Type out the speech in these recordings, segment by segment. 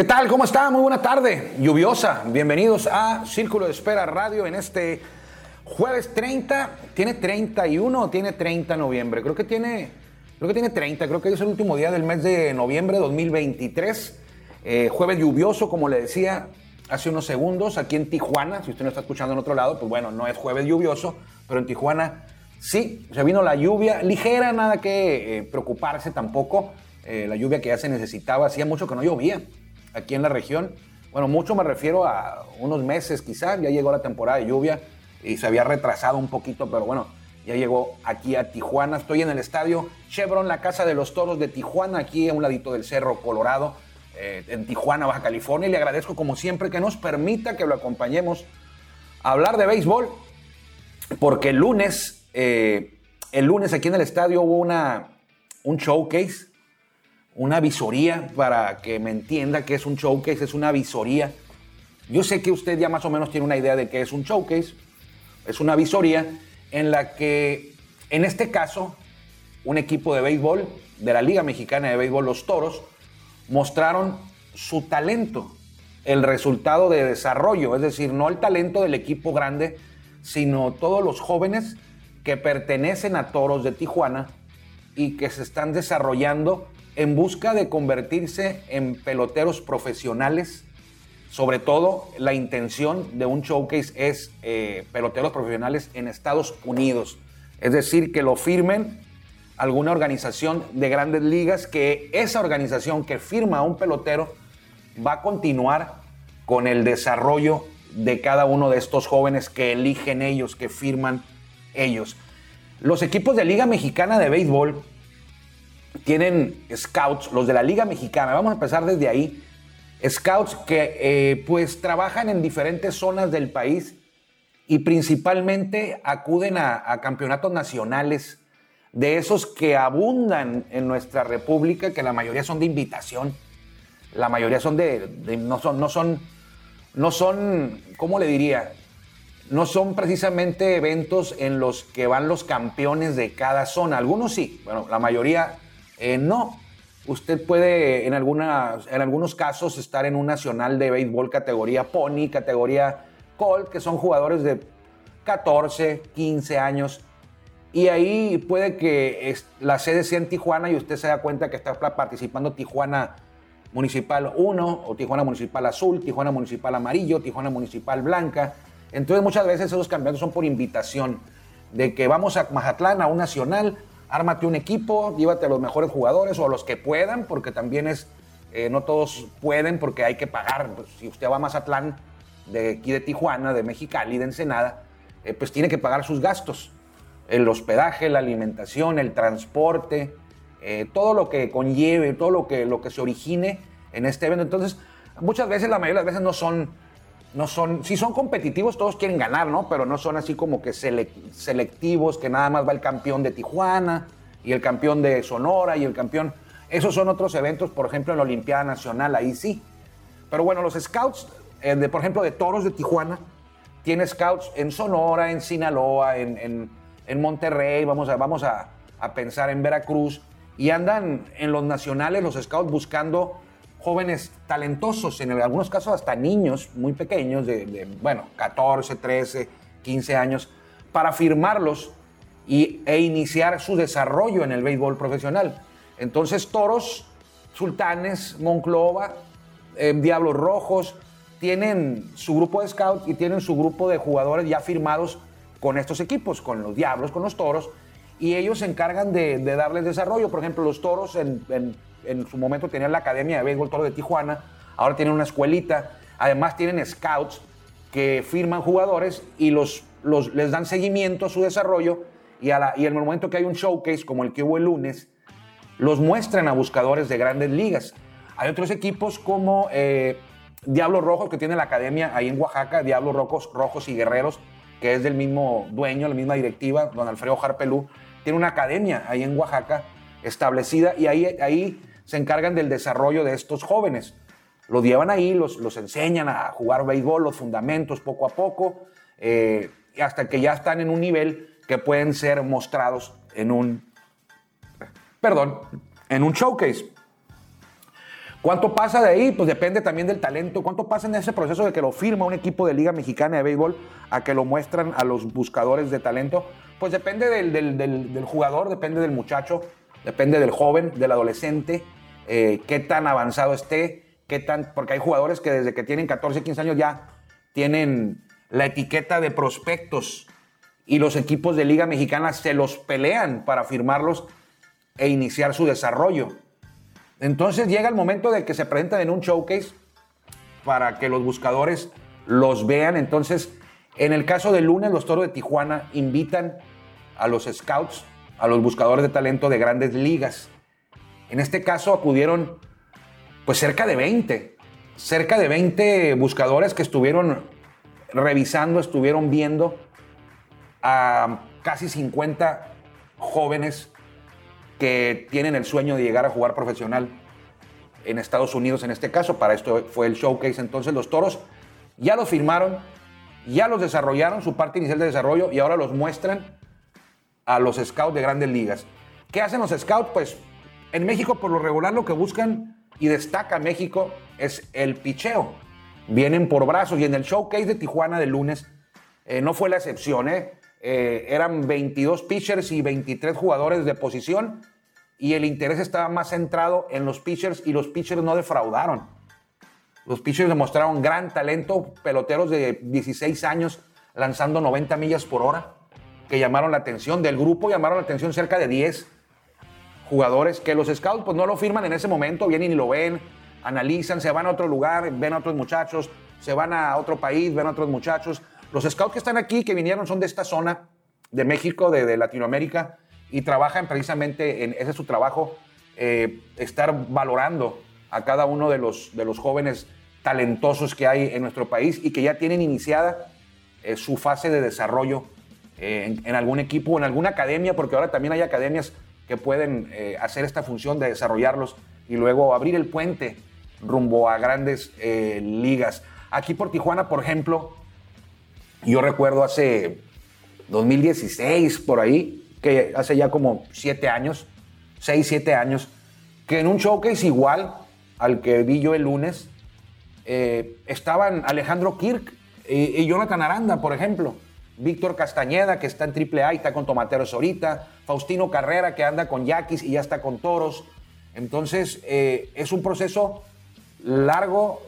¿Qué tal? ¿Cómo está? Muy buena tarde. Lluviosa. Bienvenidos a Círculo de Espera Radio en este jueves 30. ¿Tiene 31 o tiene 30 de noviembre? Creo que tiene, creo que tiene 30. Creo que es el último día del mes de noviembre de 2023. Eh, jueves lluvioso, como le decía hace unos segundos, aquí en Tijuana. Si usted no está escuchando en otro lado, pues bueno, no es jueves lluvioso, pero en Tijuana sí, se vino la lluvia ligera, nada que eh, preocuparse tampoco. Eh, la lluvia que ya se necesitaba, hacía mucho que no llovía aquí en la región. Bueno, mucho me refiero a unos meses quizás, ya llegó la temporada de lluvia y se había retrasado un poquito, pero bueno, ya llegó aquí a Tijuana. Estoy en el estadio Chevron, la Casa de los Toros de Tijuana, aquí a un ladito del Cerro Colorado, eh, en Tijuana, Baja California. Y le agradezco como siempre que nos permita que lo acompañemos a hablar de béisbol, porque el lunes, eh, el lunes aquí en el estadio hubo una, un showcase una visoría para que me entienda que es un showcase, es una visoría. Yo sé que usted ya más o menos tiene una idea de qué es un showcase. Es una visoría en la que, en este caso, un equipo de béisbol de la Liga Mexicana de Béisbol, los Toros, mostraron su talento, el resultado de desarrollo, es decir, no el talento del equipo grande, sino todos los jóvenes que pertenecen a Toros de Tijuana y que se están desarrollando en busca de convertirse en peloteros profesionales. Sobre todo, la intención de un showcase es eh, peloteros profesionales en Estados Unidos. Es decir, que lo firmen alguna organización de grandes ligas, que esa organización que firma a un pelotero va a continuar con el desarrollo de cada uno de estos jóvenes que eligen ellos, que firman ellos. Los equipos de Liga Mexicana de Béisbol tienen scouts, los de la Liga Mexicana, vamos a empezar desde ahí, scouts que eh, pues trabajan en diferentes zonas del país y principalmente acuden a, campeonatos nacionales de esos que abundan en nuestra república, que la mayoría son de invitación, la mayoría son de, no son, no son, no son, ¿cómo le diría? No son precisamente eventos en los que van los campeones de cada zona. Algunos sí, bueno, la mayoría eh, no. Usted puede en, algunas, en algunos casos estar en un nacional de béisbol categoría pony, categoría colt, que son jugadores de 14, 15 años. Y ahí puede que la sede sea en Tijuana y usted se da cuenta que está participando Tijuana Municipal 1 o Tijuana Municipal Azul, Tijuana Municipal Amarillo, Tijuana Municipal Blanca. Entonces muchas veces esos campeonatos son por invitación de que vamos a Mazatlán a un nacional ármate un equipo, llévate a los mejores jugadores o a los que puedan, porque también es, eh, no todos pueden porque hay que pagar. Pues, si usted va a Mazatlán, de aquí de Tijuana, de Mexicali, de Ensenada, eh, pues tiene que pagar sus gastos. El hospedaje, la alimentación, el transporte, eh, todo lo que conlleve, todo lo que, lo que se origine en este evento. Entonces, muchas veces, la mayoría de las veces no son no son, si son competitivos, todos quieren ganar, ¿no? Pero no son así como que selectivos, que nada más va el campeón de Tijuana y el campeón de Sonora y el campeón. Esos son otros eventos, por ejemplo, en la Olimpiada Nacional, ahí sí. Pero bueno, los scouts, eh, de, por ejemplo, de Toros de Tijuana, tiene scouts en Sonora, en Sinaloa, en, Monterrey, vamos, a, vamos a, a pensar en Veracruz, y andan en los nacionales los scouts buscando jóvenes talentosos, en algunos casos hasta niños muy pequeños, de, bueno, 14, 13, 15 años, para firmarlos y, e iniciar su desarrollo en el béisbol profesional. Entonces, Toros, Sultanes, Monclova, eh, Diablos Rojos, tienen su grupo de scouts y tienen su grupo de jugadores ya firmados con estos equipos, con los Diablos, con los Toros, y ellos se encargan de, darles desarrollo. Por ejemplo, los Toros en, en, su momento tenían la Academia de Béisbol Toro de Tijuana, ahora tienen una escuelita, además tienen scouts que firman jugadores y los, los, les dan seguimiento a su desarrollo y, a la, y en el momento que hay un showcase como el que hubo el lunes, los muestran a buscadores de grandes ligas. Hay otros equipos como eh, Diablos Rojos, que tiene la academia ahí en Oaxaca, Diablos Rojos, Rojos y Guerreros, que es del mismo dueño, la misma directiva, don Alfredo Jarpelú, tiene una academia ahí en Oaxaca establecida y ahí, ahí se encargan del desarrollo de estos jóvenes. Los llevan ahí, los, los enseñan a jugar béisbol, los fundamentos poco a poco, eh, hasta que ya están en un nivel que pueden ser mostrados en un, perdón, en un showcase. ¿Cuánto pasa de ahí? Pues depende también del talento. ¿Cuánto pasa en ese proceso de que lo firma un equipo de Liga Mexicana de Béisbol a que lo muestran a los buscadores de talento? Pues depende del, jugador, depende del muchacho, depende del joven, del adolescente, eh, qué tan avanzado esté, qué tan. Porque hay jugadores que desde que tienen 14, 15 años ya tienen la etiqueta de prospectos y los equipos de Liga Mexicana se los pelean para firmarlos e iniciar su desarrollo. Entonces llega el momento de que se presentan en un showcase para que los buscadores los vean. Entonces, en el caso del lunes, los Toros de Tijuana invitan a los scouts, a los buscadores de talento de grandes ligas. En este caso acudieron pues cerca de 20, cerca de 20 buscadores que estuvieron revisando, estuvieron viendo a casi 50 jóvenes que tienen el sueño de llegar a jugar profesional en Estados Unidos en este caso. Para esto fue el showcase. Entonces los toros ya los firmaron, ya los desarrollaron, su parte inicial de desarrollo, y ahora los muestran a los scouts de grandes ligas. ¿Qué hacen los scouts? Pues en México por lo regular lo que buscan y destaca México es el picheo. Vienen por brazos y en el showcase de Tijuana del lunes eh, no fue la excepción. ¿eh? Eh, eran 22 pitchers y 23 jugadores de posición y el interés estaba más centrado en los pitchers y los pitchers no defraudaron. Los pitchers demostraron gran talento, peloteros de 16 años lanzando 90 millas por hora, que llamaron la atención. Del grupo llamaron la atención cerca de 10 jugadores que los scouts pues no lo firman en ese momento, vienen y lo ven, analizan, se van a otro lugar, ven a otros muchachos, se van a otro país, ven a otros muchachos. Los scouts que están aquí, que vinieron, son de esta zona de México, de, Latinoamérica, y trabajan precisamente en ese es su trabajo, eh, estar valorando a cada uno de los, de los jóvenes talentosos que hay en nuestro país y que ya tienen iniciada eh, su fase de desarrollo eh, en, algún equipo, en alguna academia, porque ahora también hay academias que pueden hacer esta función de desarrollarlos y luego abrir el puente rumbo a grandes ligas. Aquí por Tijuana, por ejemplo, yo recuerdo hace 2016, por ahí, que hace ya como siete años, seis, siete años, que en un showcase igual al que vi yo el lunes, eh, estaban Alejandro Kirk y, Jonathan Aranda, por ejemplo. Víctor Castañeda, que está en AAA y está con Tomateros ahorita. Faustino Carrera, que anda con Yaquis y ya está con Toros. Entonces, eh, es un proceso largo,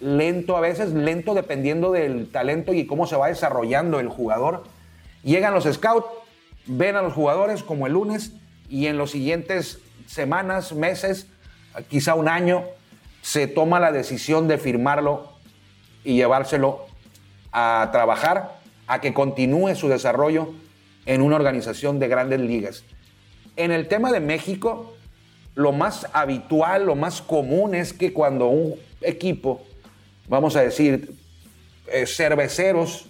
lento a veces, lento dependiendo del talento y cómo se va desarrollando el jugador. Llegan los scouts, ven a los jugadores como el lunes y en los siguientes semanas, meses, quizá un año, se toma la decisión de firmarlo y llevárselo a trabajar, a que continúe su desarrollo en una organización de grandes ligas. En el tema de México, lo más habitual, lo más común es que cuando un equipo, vamos a decir, eh, cerveceros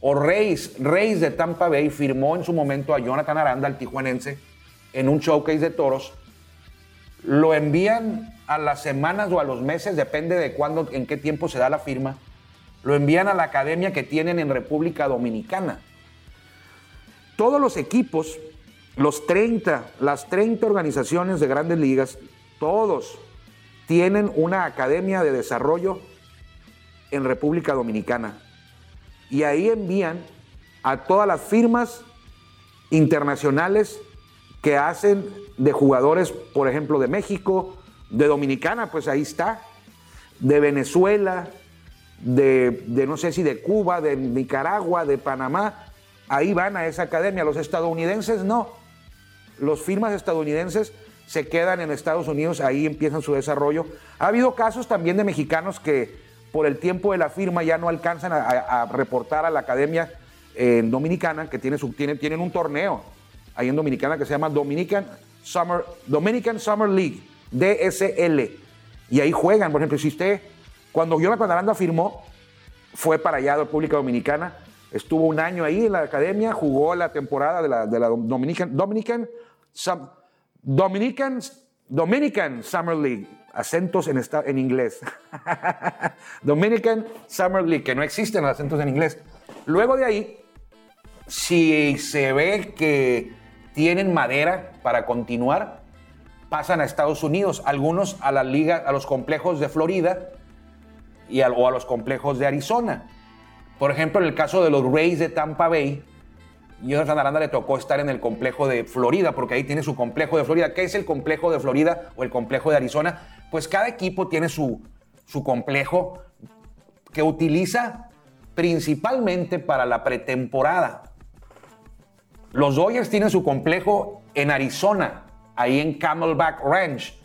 o Reyes, Reyes de Tampa Bay firmó en su momento a Jonathan Aranda, el tijuanense, en un showcase de toros. Lo envían a las semanas o a los meses, depende de cuándo, en qué tiempo se da la firma. Lo envían a la academia que tienen en República Dominicana. Todos los equipos, los 30, las 30 organizaciones de grandes ligas, todos tienen una academia de desarrollo en República Dominicana. Y ahí envían a todas las firmas internacionales que hacen de jugadores, por ejemplo, de México, de Dominicana, pues ahí está, de Venezuela, de, no sé si de Cuba, de Nicaragua, de Panamá, ahí van a esa academia. Los estadounidenses no. Los firmas estadounidenses se quedan en Estados Unidos, ahí empiezan su desarrollo. Ha habido casos también de mexicanos que por el tiempo de la firma ya no alcanzan a, reportar a la academia eh, dominicana, que tiene su, tienen un torneo ahí en Dominicana que se llama Dominican Summer, Dominican Summer League, DSL. Y ahí juegan, por ejemplo, si usted, cuando Jonathan Aranda firmó, fue para allá de República Dominicana, estuvo un año ahí en la academia, jugó la temporada de la, de Dominican, Summer League, acentos en, en inglés. Dominican Summer League, que no existen los acentos en inglés. Luego de ahí, si se ve que tienen madera para continuar, pasan a Estados Unidos, algunos a la liga, a los complejos de Florida y o a los complejos de Arizona. Por ejemplo, en el caso de los Rays de Tampa Bay, Jonathan Aranda le tocó estar en el complejo de Florida, porque ahí tiene su complejo de Florida. ¿Qué es el complejo de Florida o el complejo de Arizona? Pues cada equipo tiene su, su complejo que utiliza principalmente para la pretemporada. Los Dodgers tienen su complejo en Arizona, ahí en Camelback Ranch,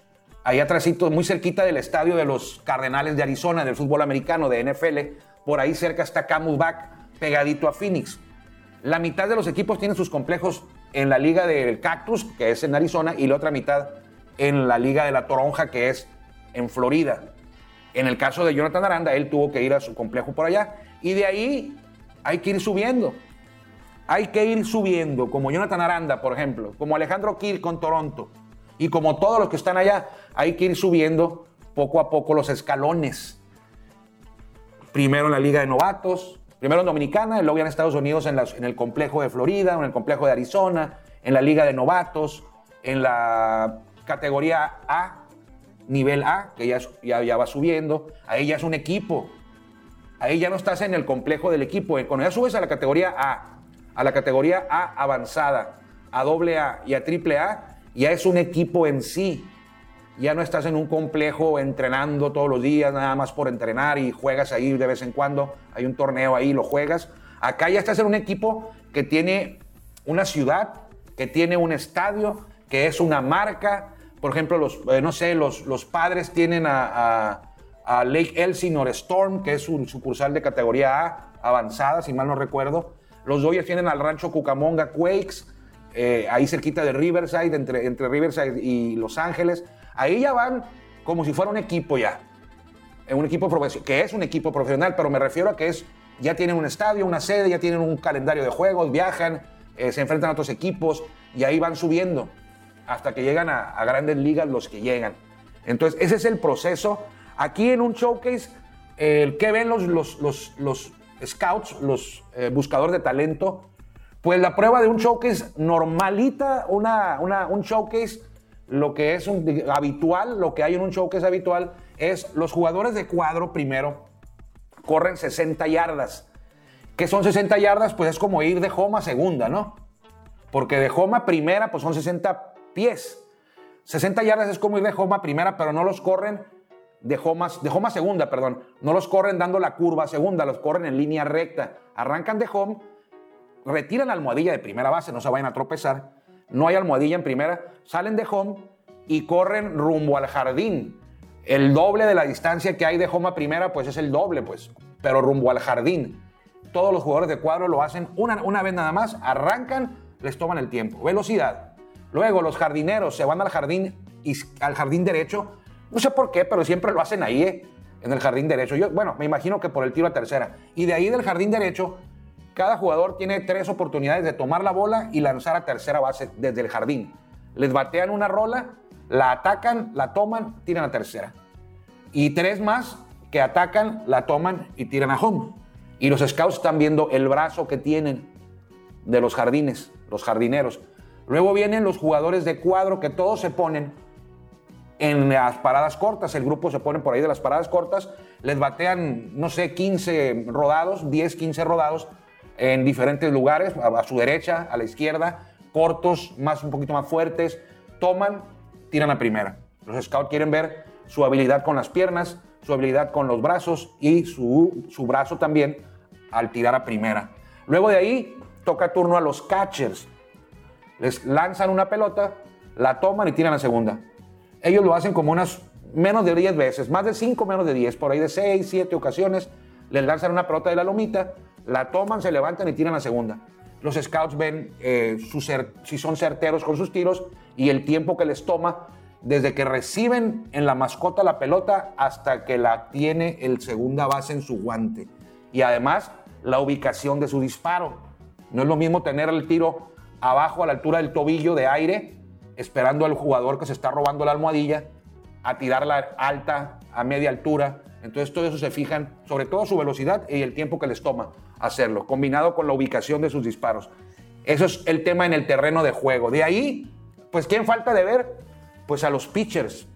ahí atrásito, muy cerquita del estadio de los Cardenales de Arizona, del fútbol americano, de NFL. Por ahí cerca está Camelback, pegadito a Phoenix. La mitad de los equipos tienen sus complejos en la liga del Cactus, que es en Arizona, y la otra mitad en la liga de la Toronja, que es en Florida. En el caso de Jonathan Aranda, él tuvo que ir a su complejo por allá, y de ahí hay que ir subiendo hay que ir subiendo, como Jonathan Aranda, por ejemplo, como Alejandro Kiel con Toronto, y como todos los que están allá, hay que ir subiendo poco a poco los escalones. Primero en la Liga de Novatos, primero en Dominicana, y luego en Estados Unidos en, el complejo de Florida, en el complejo de Arizona, en la Liga de Novatos, en la categoría A, nivel A, que ya, ya, ya va subiendo. Ahí ya es un equipo. Ahí ya no estás en el complejo del equipo. Cuando ya subes a la categoría A, a la categoría A avanzada, a doble A y a triple A, ya es un equipo en sí. Ya no estás en un complejo entrenando todos los días, nada más por entrenar y juegas ahí de vez en cuando. Hay un torneo ahí, lo juegas. Acá ya estás en un equipo que tiene una ciudad, que tiene un estadio, que es una marca. Por ejemplo, los, eh, no sé, los, los padres tienen a, Lake Elsinore Storm, que es un sucursal de categoría A avanzada, si mal no recuerdo. Los Dodgers tienen al rancho Cucamonga Quakes, eh, ahí cerquita de Riverside, entre, entre Riverside y Los Ángeles. Ahí ya van como si fuera un equipo ya. Un equipo profesional, que es un equipo profesional, pero me refiero a que es, ya tienen un estadio, una sede, ya tienen un calendario de juegos, viajan, eh, se enfrentan a otros equipos y ahí van subiendo hasta que llegan a, grandes ligas los que llegan. Entonces, ese es el proceso. Aquí en un showcase, el que ven los, los, los, los scouts, los eh, buscadores de talento, pues la prueba de un showcase normalita, una, un showcase, lo que es habitual, lo que hay en un showcase habitual, es los jugadores de cuadro primero corren 60 yardas. ¿Qué son 60 yardas? Pues es como ir de home a segunda, ¿no? Porque de home primera, pues son 60 pies. 60 yardas es como ir de home a primera, pero no los corren de home, de segunda, perdón. No los corren dando la curva segunda, los corren en línea recta. Arrancan de home, retiran la almohadilla de primera base, no se vayan a tropezar. No hay almohadilla en primera, salen de home y corren rumbo al jardín. El doble de la distancia que hay de home a primera, pues es el doble, pues, pero rumbo al jardín. Todos los jugadores de cuadro lo hacen una, una vez nada más, arrancan, les toman el tiempo, velocidad. Luego los jardineros se van al jardín, al jardín derecho, no sé por qué, pero siempre lo hacen ahí, ¿eh? en el jardín derecho. Yo, bueno, me imagino que por el tiro a tercera. Y de ahí del jardín derecho, cada jugador tiene tres oportunidades de tomar la bola y lanzar a tercera base desde el jardín. Les batean una rola, la atacan, la toman, tiran a tercera. Y tres más que atacan, la toman y tiran a home. Y los scouts están viendo el brazo que tienen de los jardines, los jardineros. Luego vienen los jugadores de cuadro que todos se ponen en las paradas cortas. El grupo se pone por ahí de las paradas cortas, les batean, no sé, 15 rodados, 10, 15 rodados en diferentes lugares, a, su derecha, a la izquierda, cortos, más un poquito más fuertes, toman, tiran a primera. Los scouts quieren ver su habilidad con las piernas, su habilidad con los brazos y su, su brazo también al tirar a primera. Luego de ahí toca turno a los catchers. Les lanzan una pelota, la toman y tiran a segunda. Ellos lo hacen como unas menos de 10 veces, más de 5, menos de 10, por ahí de 6, 7 ocasiones. Les lanzan una pelota de la lomita, la toman, se levantan y tiran a segunda. Los scouts ven eh, si son certeros con sus tiros y el tiempo que les toma desde que reciben en la mascota la pelota hasta que la tiene el segunda base en su guante. Y además la ubicación de su disparo. No es lo mismo tener el tiro abajo a la altura del tobillo de aire esperando al jugador que se está robando la almohadilla a tirarla alta, a media altura. Entonces todo eso se fijan, sobre todo su velocidad y el tiempo que les toma hacerlo, combinado con la ubicación de sus disparos. Eso es el tema en el terreno de juego. De ahí, pues ¿quién falta de ver? Pues a los pitchers.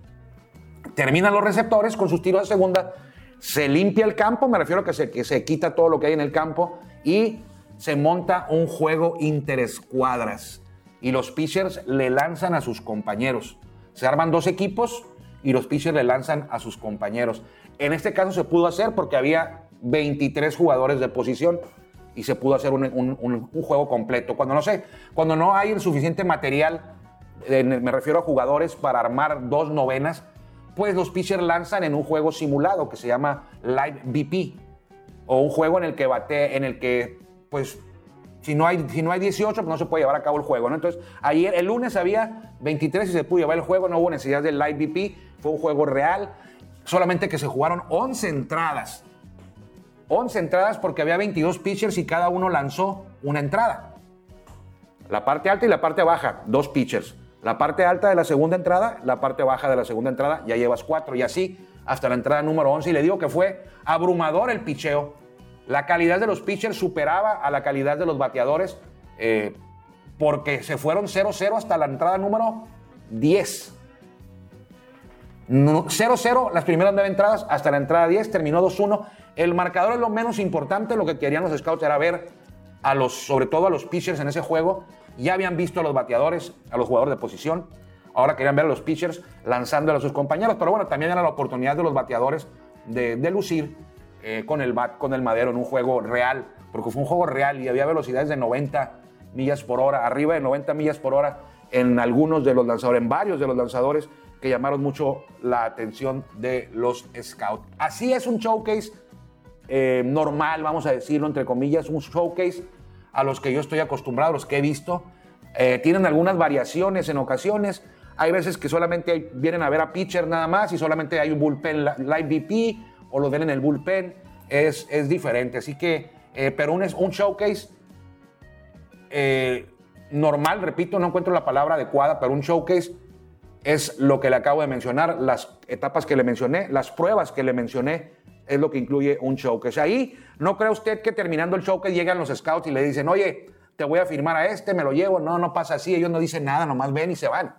Terminan los receptores con sus tiros de segunda, se limpia el campo, me refiero a que se, que se quita todo lo que hay en el campo y se monta un juego interescuadras y los pitchers le lanzan a sus compañeros. Se arman dos equipos y los pitchers le lanzan a sus compañeros. En este caso se pudo hacer porque había 23 jugadores de posición y se pudo hacer un, juego completo. Cuando no sé, cuando no hay el suficiente material, me refiero a jugadores para armar dos novenas, pues los pitchers lanzan en un juego simulado que se llama Live BP o un juego en el que bate, en el que pues si no, hay, si no hay 18, pues no se puede llevar a cabo el juego. Entonces, ayer, el lunes había 23 y se pudo llevar el juego, no hubo necesidad del Live BP, fue un juego real, solamente que se jugaron 11 entradas. 11 entradas porque había 22 pitchers y cada uno lanzó una entrada. La parte alta y la parte baja, dos pitchers. La parte alta de la segunda entrada, la parte baja de la segunda entrada, ya llevas cuatro. Y así hasta la entrada número 11. Y le digo que fue abrumador el picheo la calidad de los pitchers superaba a la calidad de los bateadores eh, porque se fueron 0-0 hasta la entrada número 10. 0-0 las primeras nueve entradas hasta la entrada 10, terminó 2-1. El marcador es lo menos importante, lo que querían los scouts era ver a los, sobre todo a los pitchers en ese juego. Ya habían visto a los bateadores, a los jugadores de posición. Ahora querían ver a los pitchers lanzando a sus compañeros, pero bueno, también era la oportunidad de los bateadores de, lucir eh, con el con el madero en un juego real, porque fue un juego real y había velocidades de 90 millas por hora, arriba de 90 millas por hora en algunos de los lanzadores, en varios de los lanzadores que llamaron mucho la atención de los scouts. Así es un showcase eh, normal, vamos a decirlo entre comillas, un showcase a los que yo estoy acostumbrado, los que he visto. Eh, tienen algunas variaciones en ocasiones. Hay veces que solamente vienen a ver a pitcher nada más y solamente hay un bullpen live VP o lo ven en el bullpen, es, es diferente. Así que, eh, pero un, un showcase normal, repito, no encuentro la palabra adecuada, pero un showcase es lo que le acabo de mencionar, las etapas que le mencioné, las pruebas que le mencioné, es lo que incluye un showcase. Ahí, no cree usted que terminando el showcase llegan los scouts y le dicen, oye, te voy a firmar a este, me lo llevo. No, no pasa así, ellos no dicen nada, nomás ven y se van.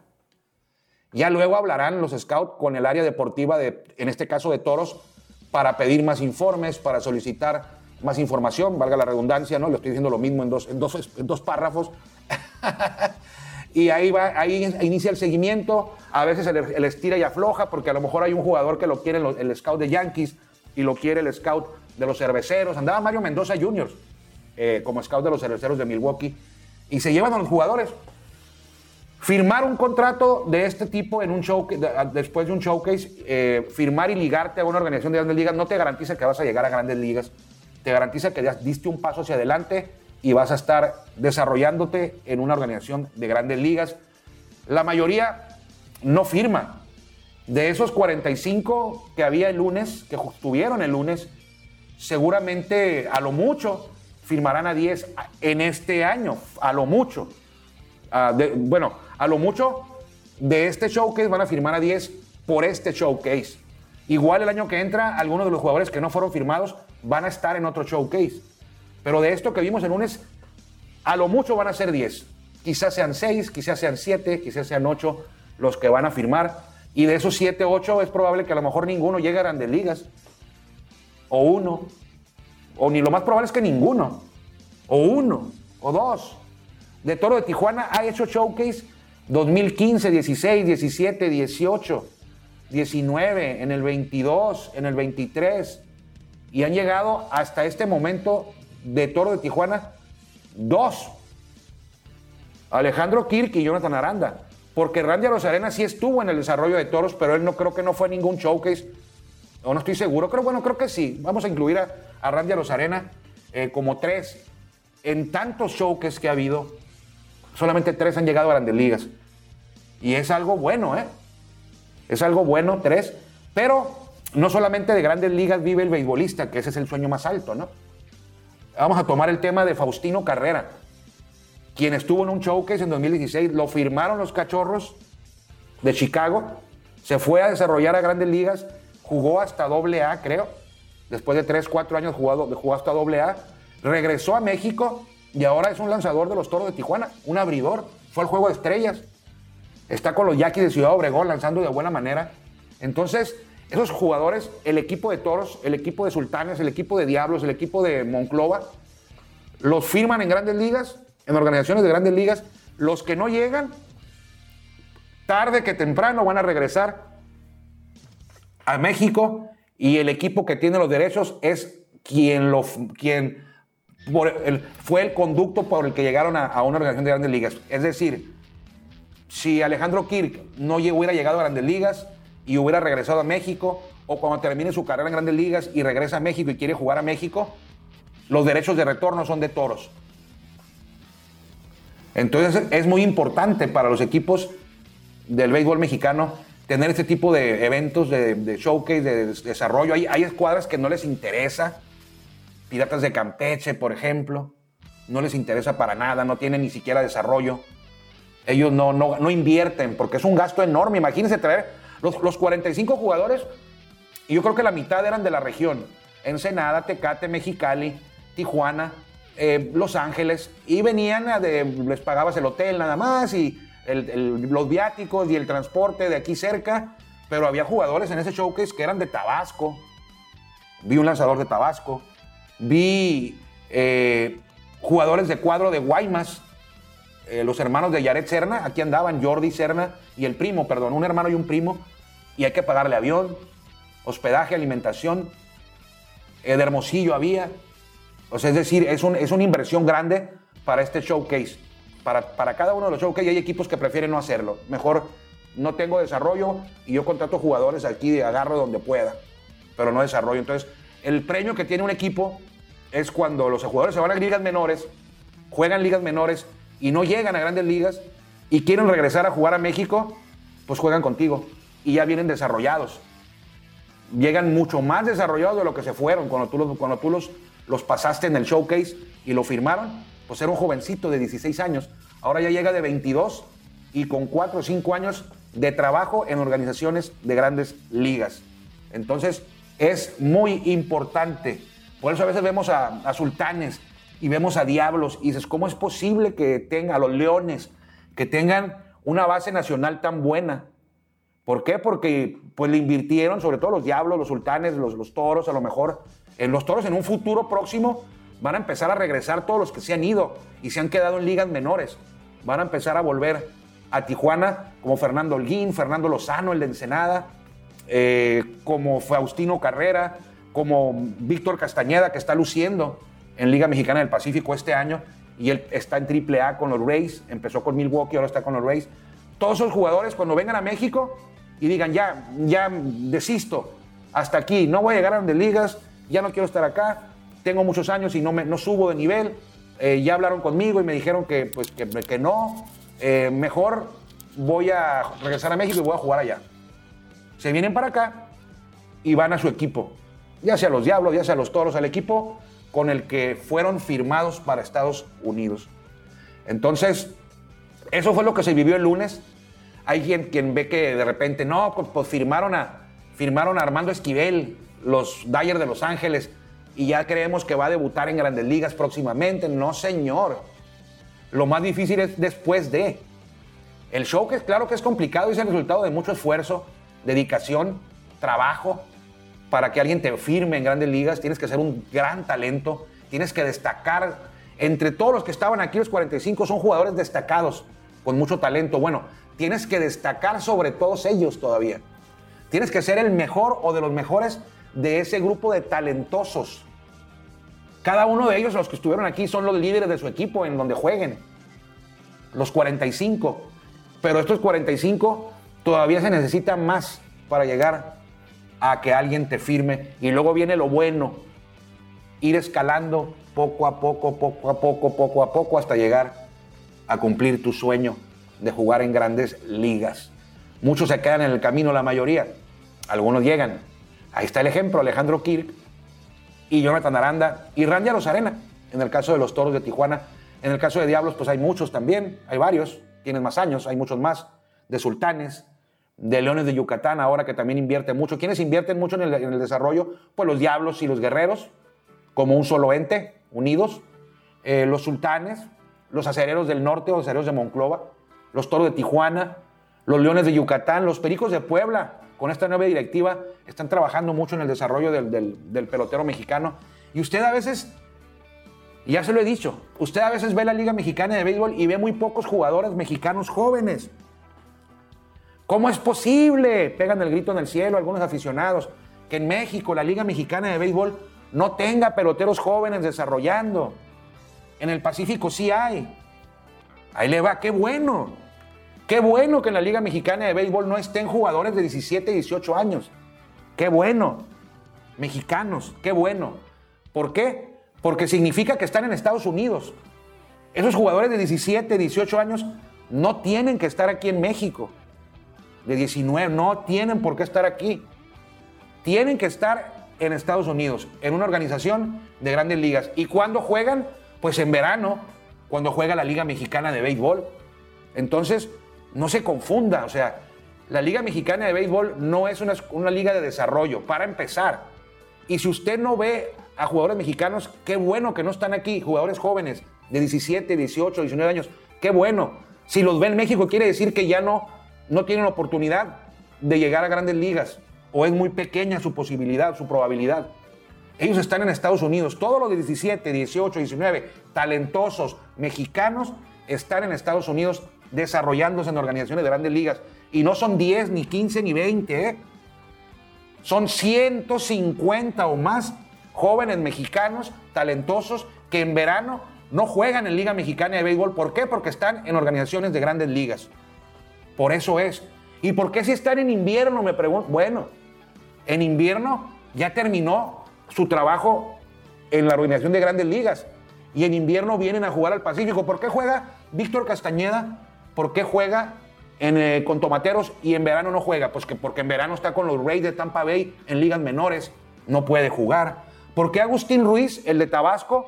Ya luego hablarán los scouts con el área deportiva de, en este caso de toros, para pedir más informes, para solicitar más información, valga la redundancia, ¿no? Le estoy diciendo lo mismo en dos, en dos, en dos párrafos. y ahí, va, ahí inicia el seguimiento, a veces el, estira y afloja, porque a lo mejor hay un jugador que lo quiere el, scout de Yankees y lo quiere el scout de los cerveceros. Andaba Mario Mendoza Jr. Eh, como scout de los cerveceros de Milwaukee. Y se llevan a los jugadores. Firmar un contrato de este tipo en un show, después de un showcase, eh, firmar y ligarte a una organización de grandes ligas no te garantiza que vas a llegar a grandes ligas. Te garantiza que diste un paso hacia adelante y vas a estar desarrollándote en una organización de grandes ligas. La mayoría no firma. De esos 45 que había el lunes, que estuvieron el lunes, seguramente a lo mucho firmarán a 10 en este año, a lo mucho. Ah, bueno, a lo mucho de este showcase van a firmar a 10 por este showcase. Igual el año que entra, algunos de los jugadores que no fueron firmados van a estar en otro showcase. Pero de esto que vimos el lunes, a lo mucho van a ser 10. Quizás sean 6, quizás sean 7, quizás sean 8 los que van a firmar. Y de esos 7, 8 es probable que a lo mejor ninguno llegue a grandes ligas. O uno. O ni lo más probable es que ninguno. O uno. O dos. De Toro de Tijuana ha hecho showcase 2015, 16, 17, 18, 19, en el 22, en el 23. Y han llegado hasta este momento de Toro de Tijuana dos. Alejandro Kirk y Jonathan Aranda. Porque Randy Rosarena sí estuvo en el desarrollo de toros, pero él no creo que no fue ningún showcase. O no estoy seguro. Creo, bueno, creo que sí. Vamos a incluir a, a Randy Rosarena eh, como tres. En tantos showcases que ha habido, solamente tres han llegado a grandes ligas. Y es algo bueno, ¿eh? Es algo bueno, tres. Pero no solamente de grandes ligas vive el beisbolista, que ese es el sueño más alto, ¿no? Vamos a tomar el tema de Faustino Carrera quien estuvo en un showcase en 2016, lo firmaron los cachorros de Chicago, se fue a desarrollar a grandes ligas, jugó hasta doble A, creo, después de 3, 4 años jugado, jugó hasta doble A, regresó a México y ahora es un lanzador de los Toros de Tijuana, un abridor, fue al Juego de Estrellas, está con los Yaquis de Ciudad Obregón lanzando de buena manera. Entonces, esos jugadores, el equipo de Toros, el equipo de Sultanes, el equipo de Diablos, el equipo de Monclova, los firman en grandes ligas en organizaciones de grandes ligas, los que no llegan, tarde que temprano van a regresar a México y el equipo que tiene los derechos es quien, lo, quien fue el conducto por el que llegaron a, una organización de grandes ligas. Es decir, si Alejandro Kirk no hubiera llegado a grandes ligas y hubiera regresado a México, o cuando termine su carrera en grandes ligas y regresa a México y quiere jugar a México, los derechos de retorno son de toros. Entonces es muy importante para los equipos del béisbol mexicano tener este tipo de eventos, de, showcase, de, desarrollo. Hay, hay, escuadras que no les interesa. Piratas de Campeche, por ejemplo. No les interesa para nada, no tienen ni siquiera desarrollo. Ellos no, no, no invierten porque es un gasto enorme. Imagínense traer los, los 45 jugadores, yo creo que la mitad eran de la región. Ensenada, Tecate, Mexicali, Tijuana, eh, Los Ángeles y venían, a de, les pagabas el hotel nada más y los viáticos y el transporte de aquí cerca, pero había jugadores en ese showcase que eran de Tabasco. Vi un lanzador de Tabasco, vi eh, jugadores de cuadro de Guaymas, eh, los hermanos de Yaret Serna, aquí andaban Jordi Serna y el primo, perdón, un hermano y un primo, y hay que pagarle avión, hospedaje, alimentación. de Hermosillo había, o sea, es decir, es, es una inversión grande para este showcase. Para, para cada uno de los showcase hay equipos que prefieren no hacerlo. Mejor no tengo desarrollo y yo contrato jugadores aquí de agarro donde pueda, pero no desarrollo. Entonces, el premio que tiene un equipo es cuando los jugadores se van a ligas menores, juegan ligas menores y no llegan a grandes ligas y quieren regresar a jugar a México, pues juegan contigo y ya vienen desarrollados. Llegan mucho más desarrollados de lo que se fueron cuando tú los, cuando tú los los pasaste en el showcase y lo firmaron, pues era un jovencito de 16 años. Ahora ya llega de 22 y con 4 o 5 años de trabajo en organizaciones de grandes ligas. Entonces es muy importante. Por eso a veces vemos a, sultanes y vemos a diablos y dices, ¿cómo es posible que tengan a los leones, que tengan una base nacional tan buena? ¿Por qué? Porque pues le invirtieron, sobre todo los diablos, los sultanes, los, toros, a lo mejor en los toros en un futuro próximo van a empezar a regresar todos los que se han ido y se han quedado en ligas menores. Van a empezar a volver a Tijuana, como Fernando Holguín, Fernando Lozano, el de Ensenada, eh, como Faustino Carrera, como Víctor Castañeda, que está luciendo en Liga Mexicana del Pacífico este año, y él está en AAA con los Rays, empezó con Milwaukee, ahora está con los Rays. Todos esos jugadores, cuando vengan a México y digan, ya, ya desisto, hasta aquí, no voy a llegar a grandes ligas, ya no quiero estar acá, tengo muchos años y no, me, no subo de nivel, eh, ya hablaron conmigo y me dijeron que, pues, que, no, eh, mejor voy a regresar a México y voy a jugar allá. Se vienen para acá y van a su equipo, ya sea los Diablos, ya sea los Toros, al equipo con el que fueron firmados para Estados Unidos. Entonces, eso fue lo que se vivió el lunes. Hay quien, ve que de repente, no, pues, pues firmaron, a, firmaron a Armando Esquivel, los Dyers de Los Ángeles y ya creemos que va a debutar en grandes ligas próximamente. No, señor. Lo más difícil es después de. El show que es claro que es complicado es el resultado de mucho esfuerzo, dedicación, trabajo, para que alguien te firme en grandes ligas. Tienes que ser un gran talento, tienes que destacar. Entre todos los que estaban aquí, los 45 son jugadores destacados, con mucho talento. Bueno, tienes que destacar sobre todos ellos todavía. Tienes que ser el mejor o de los mejores de ese grupo de talentosos. Cada uno de ellos, los que estuvieron aquí, son los líderes de su equipo en donde jueguen. Los 45. Pero estos 45 todavía se necesita más para llegar a que alguien te firme. Y luego viene lo bueno, ir escalando poco a poco, poco a poco, poco a poco, hasta llegar a cumplir tu sueño de jugar en grandes ligas. Muchos se quedan en el camino, la mayoría. Algunos llegan. Ahí está el ejemplo, Alejandro Kirk y Jonathan Aranda y Randy Arena en el caso de los Toros de Tijuana. En el caso de Diablos, pues hay muchos también, hay varios, tienen más años, hay muchos más, de Sultanes, de Leones de Yucatán, ahora que también invierte mucho. ¿Quiénes invierten mucho en el, desarrollo? Pues los Diablos y los Guerreros, como un solo ente, unidos. Eh, los Sultanes, los Acereros del Norte o Acereros de Monclova, los Toros de Tijuana, los Leones de Yucatán, los Pericos de Puebla, con esta nueva directiva, están trabajando mucho en el desarrollo del, pelotero mexicano. Y usted a veces, ya se lo he dicho, usted a veces ve la Liga Mexicana de Béisbol y ve muy pocos jugadores mexicanos jóvenes. ¿Cómo es posible? Pegan el grito en el cielo algunos aficionados que en México la Liga Mexicana de Béisbol no tenga peloteros jóvenes desarrollando. En el Pacífico sí hay. Ahí le va, qué bueno. Qué bueno que en la Liga Mexicana de Béisbol no estén jugadores de 17, 18 años. Qué bueno. Mexicanos, qué bueno. ¿Por qué? Porque significa que están en Estados Unidos. Esos jugadores de 17, 18 años no tienen que estar aquí en México de 19 no tienen por qué estar aquí. Tienen que estar en Estados Unidos, en una organización de grandes ligas. ¿Y cuándo juegan? Pues en verano, cuando juega la Liga Mexicana de Béisbol. Entonces, no se confunda, o sea, la Liga Mexicana de Béisbol no es una, una liga de desarrollo, para empezar. Y si usted no ve a jugadores mexicanos, qué bueno que no están aquí, jugadores jóvenes de 17, 18, 19 años, qué bueno. Si los ve en México, quiere decir que ya no no tienen oportunidad de llegar a grandes ligas o es muy pequeña su posibilidad, su probabilidad. Ellos están en Estados Unidos. Todos los de 17, 18, 19 talentosos mexicanos están en Estados Unidos desarrollándose en organizaciones de grandes ligas. Y no son 10, ni 15, ni 20. ¿eh? Son 150 o más jóvenes mexicanos talentosos que en verano no juegan en Liga Mexicana de Béisbol. ¿Por qué? Porque están en organizaciones de grandes ligas. Por eso es. ¿Y por qué si están en invierno? Me pregunto. Bueno, en invierno ya terminó su trabajo en la organización de grandes ligas. Y en invierno vienen a jugar al Pacífico. ¿Por qué juega Víctor Castañeda? ¿Por qué juega eh, con Tomateros y en verano no juega? Pues que porque en verano está con los Rays de Tampa Bay en ligas menores. No puede jugar. ¿Por qué Agustín Ruiz, el de Tabasco,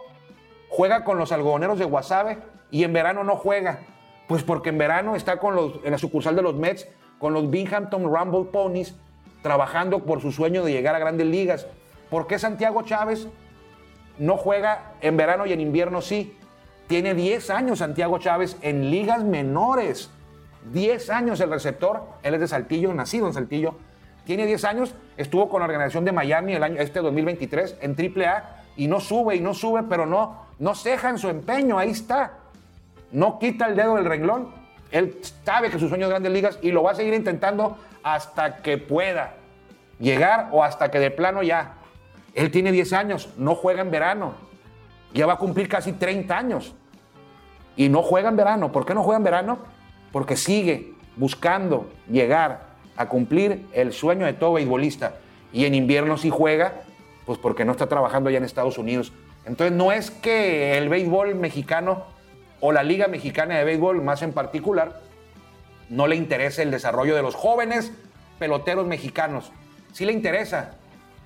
juega con los algodoneros de Guasave y en verano no juega? Pues porque en verano está con los, en la sucursal de los Mets con los Binghamton Rumble Ponies trabajando por su sueño de llegar a grandes ligas. ¿Por qué Santiago Chávez no juega en verano y en invierno sí? Tiene 10 años Santiago Chávez en ligas menores. 10 años el receptor. Él es de Saltillo, nacido en Saltillo. Tiene 10 años, estuvo con la organización de Miami el año este 2023 en AAA y no sube y no sube, pero no, no ceja en su empeño, ahí está no quita el dedo del renglón. Él sabe que su sueño es grandes ligas y lo va a seguir intentando hasta que pueda llegar o hasta que de plano ya. Él tiene 10 años, no juega en verano. Ya va a cumplir casi 30 años. Y no juega en verano. ¿Por qué no juega en verano? Porque sigue buscando llegar a cumplir el sueño de todo beisbolista. Y en invierno sí juega, pues porque no está trabajando allá en Estados Unidos. Entonces no es que el béisbol mexicano o la Liga Mexicana de Béisbol más en particular, no le interesa el desarrollo de los jóvenes peloteros mexicanos. Sí le interesa,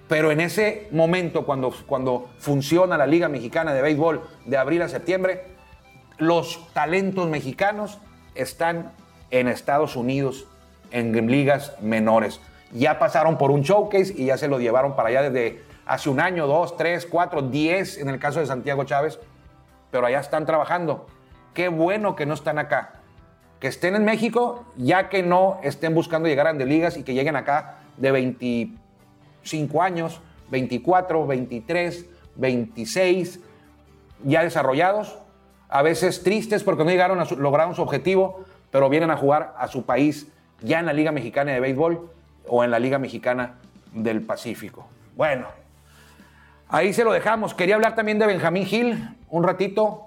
pero en ese momento, cuando, cuando funciona la Liga Mexicana de Béisbol de abril a septiembre, los talentos mexicanos están en Estados Unidos en ligas menores. Ya pasaron por un showcase y ya se lo llevaron para allá desde hace un año, dos, tres, cuatro, diez en el caso de Santiago Chávez, pero allá están trabajando. Qué bueno que no están acá. que estén en México, ya que no estén buscando llegar a grandes ligas y que lleguen acá de 25 años, 24, 23, 26, ya desarrollados, a veces tristes porque no llegaron a lograron su objetivo, pero vienen a jugar a su país ya en la Liga Mexicana de Béisbol o en la Liga Mexicana del Pacífico. Bueno, ahí se lo dejamos. Quería hablar también de Benjamín Gil un ratito,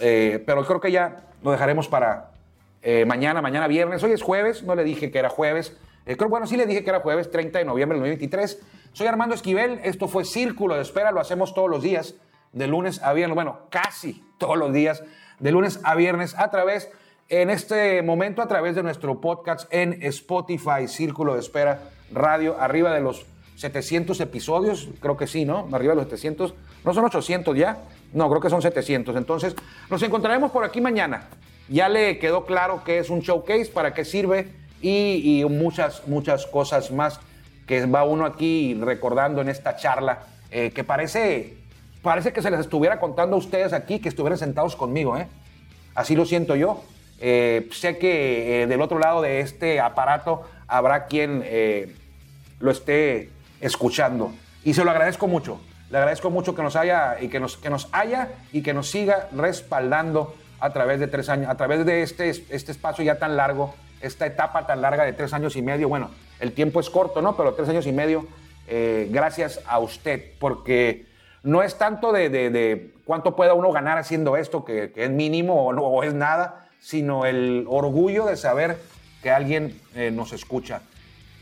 eh, pero creo que ya lo dejaremos para eh, mañana, mañana viernes. Hoy es jueves, no le dije que era jueves. Eh, creo, bueno, sí le dije que era jueves 30 de noviembre del 2023. Soy Armando Esquivel, esto fue Círculo de Espera, lo hacemos todos los días, de lunes a viernes, bueno, casi todos los días, de lunes a viernes, a través, en este momento, a través de nuestro podcast en Spotify, Círculo de Espera Radio, arriba de los 700 episodios, creo que sí, ¿no? Arriba de los 700, no son 800 ya, no, creo que son 700. Entonces, nos encontraremos por aquí mañana. Ya le quedó claro que es un showcase, para qué sirve y, muchas, muchas cosas más que va uno aquí recordando en esta charla, eh, que parece, parece que se les estuviera contando a ustedes aquí, que estuvieran sentados conmigo, ¿eh? Así lo siento yo. Eh, sé que del otro lado de este aparato habrá quien lo esté escuchando. Y se lo agradezco mucho. Le agradezco mucho que nos haya y que nos, que nos haya y que nos siga respaldando a través de tres años, a través de este, este espacio ya tan largo, esta etapa tan larga de tres años y medio. Bueno, el tiempo es corto, ¿no? Pero tres años y medio, eh, gracias a usted, porque no es tanto de, cuánto pueda uno ganar haciendo esto, que, es mínimo o es nada, sino el orgullo de saber que alguien eh, nos escucha.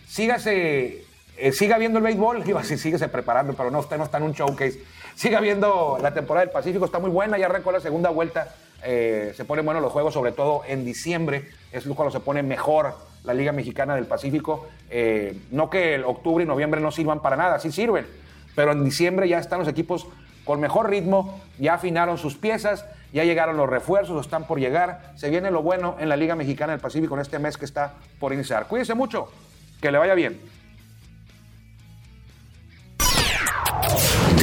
Sígase, eh, siga viendo el béisbol, digo así, síguese preparando, pero no, usted no está en un showcase. Siga viendo la temporada del Pacífico, está muy buena, ya arrancó la segunda vuelta. se ponen buenos los juegos, sobre todo en diciembre, es cuando se pone mejor la Liga Mexicana del Pacífico. Eh, no que el octubre y noviembre no sirvan para nada, sí sirven, pero en diciembre ya están los equipos con mejor ritmo, ya afinaron sus piezas, ya llegaron los refuerzos, están por llegar. Se viene lo bueno en la Liga Mexicana del Pacífico en este mes que está por iniciar. Cuídense mucho, que le vaya bien.